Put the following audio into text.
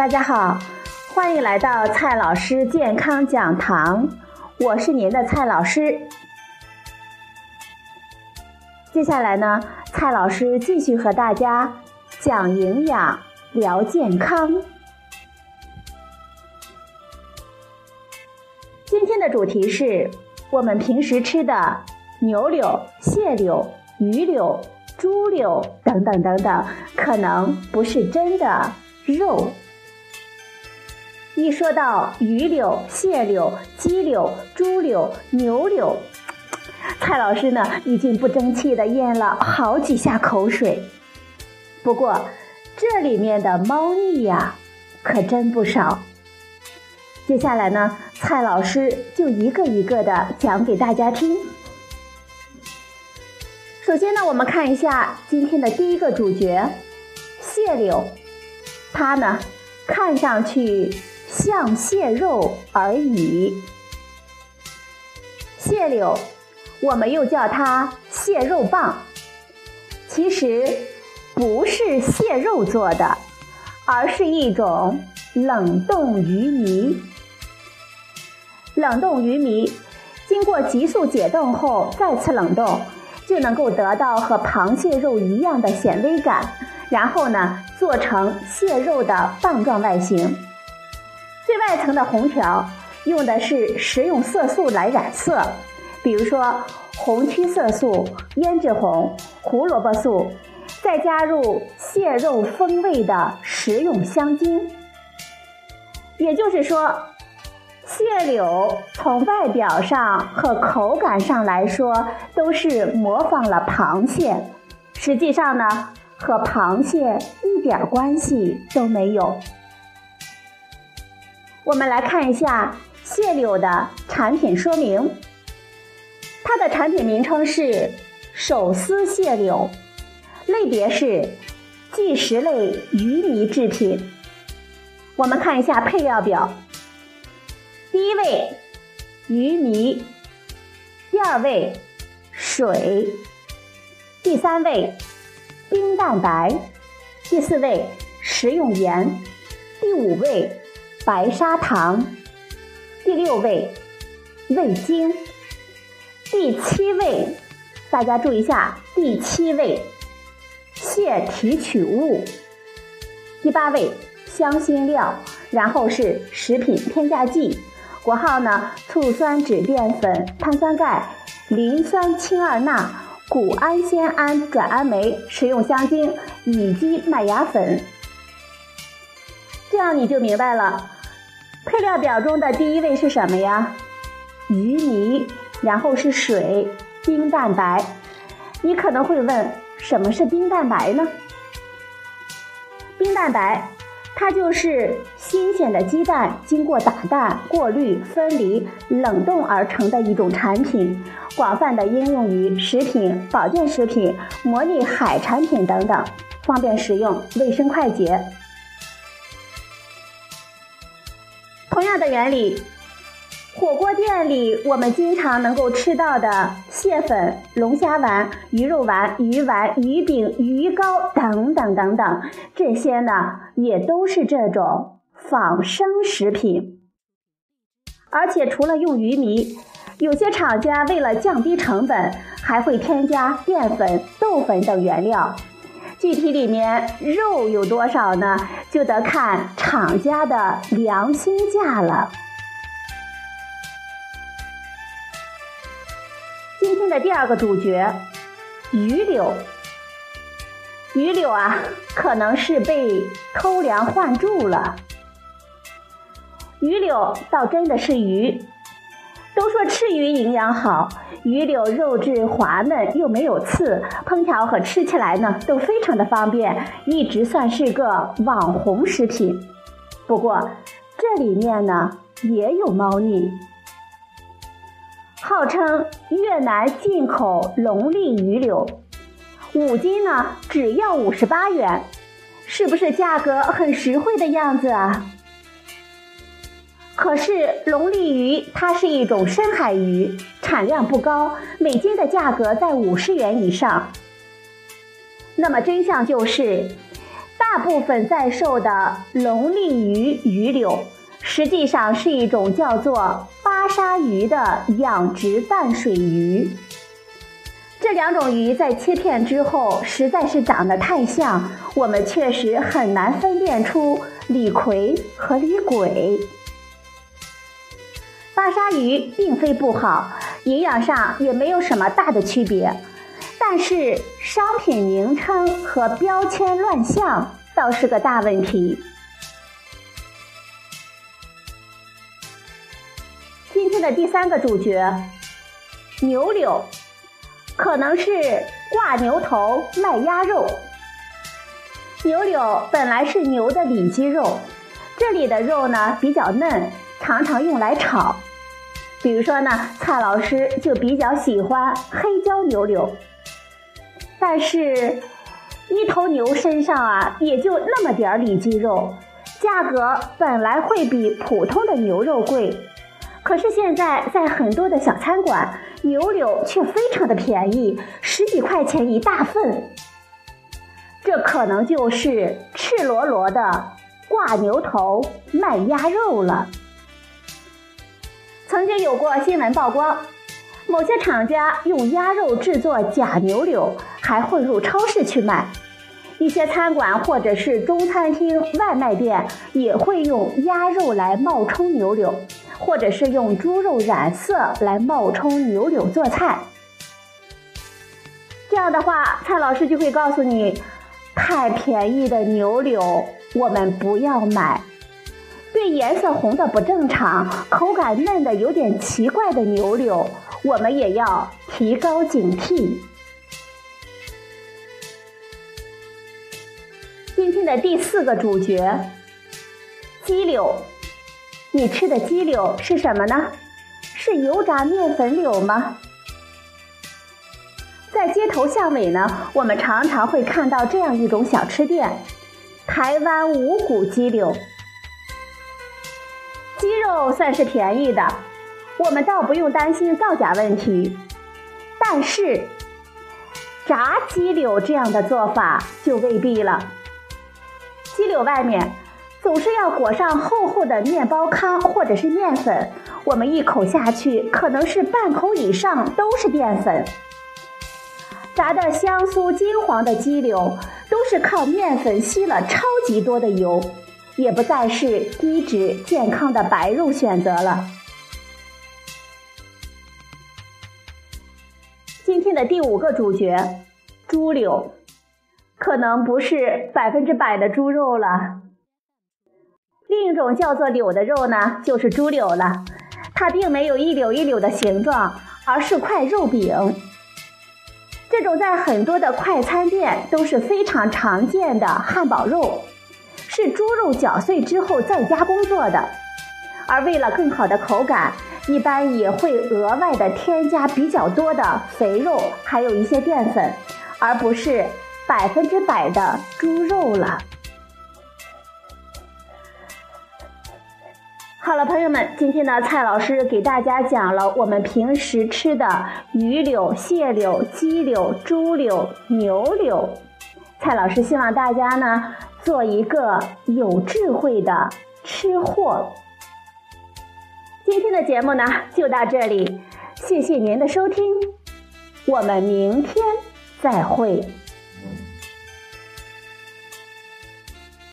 大家好，欢迎来到蔡老师健康讲堂，我是您的蔡老师。接下来呢，蔡老师继续和大家讲营养、聊健康。今天的主题是我们平时吃的牛柳、蟹柳、鱼柳、猪柳等等等等，可能不是真的肉。一说到鱼柳、蟹柳、鸡柳、猪柳、牛柳，蔡老师呢已经不争气的咽了好几下口水。不过这里面的猫腻呀，可真不少。接下来呢，蔡老师就一个一个的讲给大家听。首先呢，我们看一下今天的第一个主角——蟹柳，它呢看上去。像蟹肉而已。蟹柳，我们又叫它蟹肉棒，其实不是蟹肉做的，而是一种冷冻鱼糜。冷冻鱼糜经过急速解冻后再次冷冻，就能够得到和螃蟹肉一样的显微感，然后呢做成蟹肉的棒状外形。最外层的红条用的是食用色素来染色，比如说红曲色素、胭脂红、胡萝卜素，再加入蟹肉风味的食用香精。也就是说，蟹柳从外表上和口感上来说都是模仿了螃蟹，实际上呢，和螃蟹一点关系都没有。我们来看一下蟹柳的产品说明。它的产品名称是手撕蟹柳，类别是即食类鱼糜制品。我们看一下配料表：第一位鱼糜，第二位水，第三位冰蛋白，第四位食用盐，第五位。白砂糖，第六位味精，第七位，大家注意一下，第七位蟹提取物，第八位香辛料，然后是食品添加剂，国号呢醋酸酯淀粉、碳酸钙、磷酸氢二钠、谷氨酰胺转氨酶、食用香精乙基麦芽粉。这样你就明白了，配料表中的第一位是什么呀？鱼泥，然后是水、冰蛋白。你可能会问，什么是冰蛋白呢？冰蛋白，它就是新鲜的鸡蛋经过打蛋、过滤、分离、冷冻而成的一种产品，广泛的应用于食品、保健食品、模拟海产品等等，方便食用，卫生快捷。样的原理，火锅店里我们经常能够吃到的蟹粉、龙虾丸、鱼肉丸、鱼丸、鱼饼、鱼糕等等等等，这些呢也都是这种仿生食品。而且除了用鱼糜，有些厂家为了降低成本，还会添加淀粉、豆粉等原料。具体里面肉有多少呢？就得看厂家的良心价了。今天的第二个主角，鱼柳。鱼柳啊，可能是被偷梁换柱了。鱼柳倒真的是鱼。都说吃鱼营养好，鱼柳肉质滑嫩又没有刺，烹调和吃起来呢都非常的方便，一直算是个网红食品。不过这里面呢也有猫腻，号称越南进口龙利鱼柳，五斤呢只要五十八元，是不是价格很实惠的样子啊？可是龙利鱼它是一种深海鱼，产量不高，每斤的价格在五十元以上。那么真相就是，大部分在售的龙利鱼鱼柳，实际上是一种叫做巴沙鱼的养殖淡水鱼。这两种鱼在切片之后，实在是长得太像，我们确实很难分辨出李逵和李鬼。巴沙鱼并非不好，营养上也没有什么大的区别。但是商品名称和标签乱象倒是个大问题。今天的第三个主角，牛柳，可能是挂牛头卖鸭肉。牛柳本来是牛的里脊肉，这里的肉呢比较嫩，常常用来炒。比如说呢，蔡老师就比较喜欢黑椒牛柳。但是，一头牛身上啊，也就那么点儿里脊肉，价格本来会比普通的牛肉贵。可是现在在很多的小餐馆，牛柳却非常的便宜，十几块钱一大份。这可能就是赤裸裸的挂牛头卖鸭肉了。曾经有过新闻曝光。某些厂家用鸭肉制作假牛柳，还混入超市去卖；一些餐馆或者是中餐厅、外卖店也会用鸭肉来冒充牛柳，或者是用猪肉染色来冒充牛柳做菜。这样的话，蔡老师就会告诉你：太便宜的牛柳我们不要买；对颜色红的不正常、口感嫩的有点奇怪的牛柳。我们也要提高警惕。今天的第四个主角，鸡柳。你吃的鸡柳是什么呢？是油炸面粉柳吗？在街头巷尾呢，我们常常会看到这样一种小吃店——台湾五谷鸡柳。鸡肉算是便宜的。我们倒不用担心造假问题，但是炸鸡柳这样的做法就未必了。鸡柳外面总是要裹上厚厚的面包糠或者是面粉，我们一口下去，可能是半口以上都是淀粉。炸的香酥金黄的鸡柳，都是靠面粉吸了超级多的油，也不再是低脂健康的白肉选择了。今天的第五个主角，猪柳，可能不是百分之百的猪肉了。另一种叫做柳的肉呢，就是猪柳了。它并没有一柳一柳的形状，而是块肉饼。这种在很多的快餐店都是非常常见的汉堡肉，是猪肉搅碎之后再加工做的。而为了更好的口感。一般也会额外的添加比较多的肥肉，还有一些淀粉，而不是百分之百的猪肉了。好了，朋友们，今天呢，蔡老师给大家讲了我们平时吃的鱼柳、蟹柳、鸡柳、猪柳、牛柳。蔡老师希望大家呢，做一个有智慧的吃货。今天的节目呢，就到这里，谢谢您的收听，我们明天再会。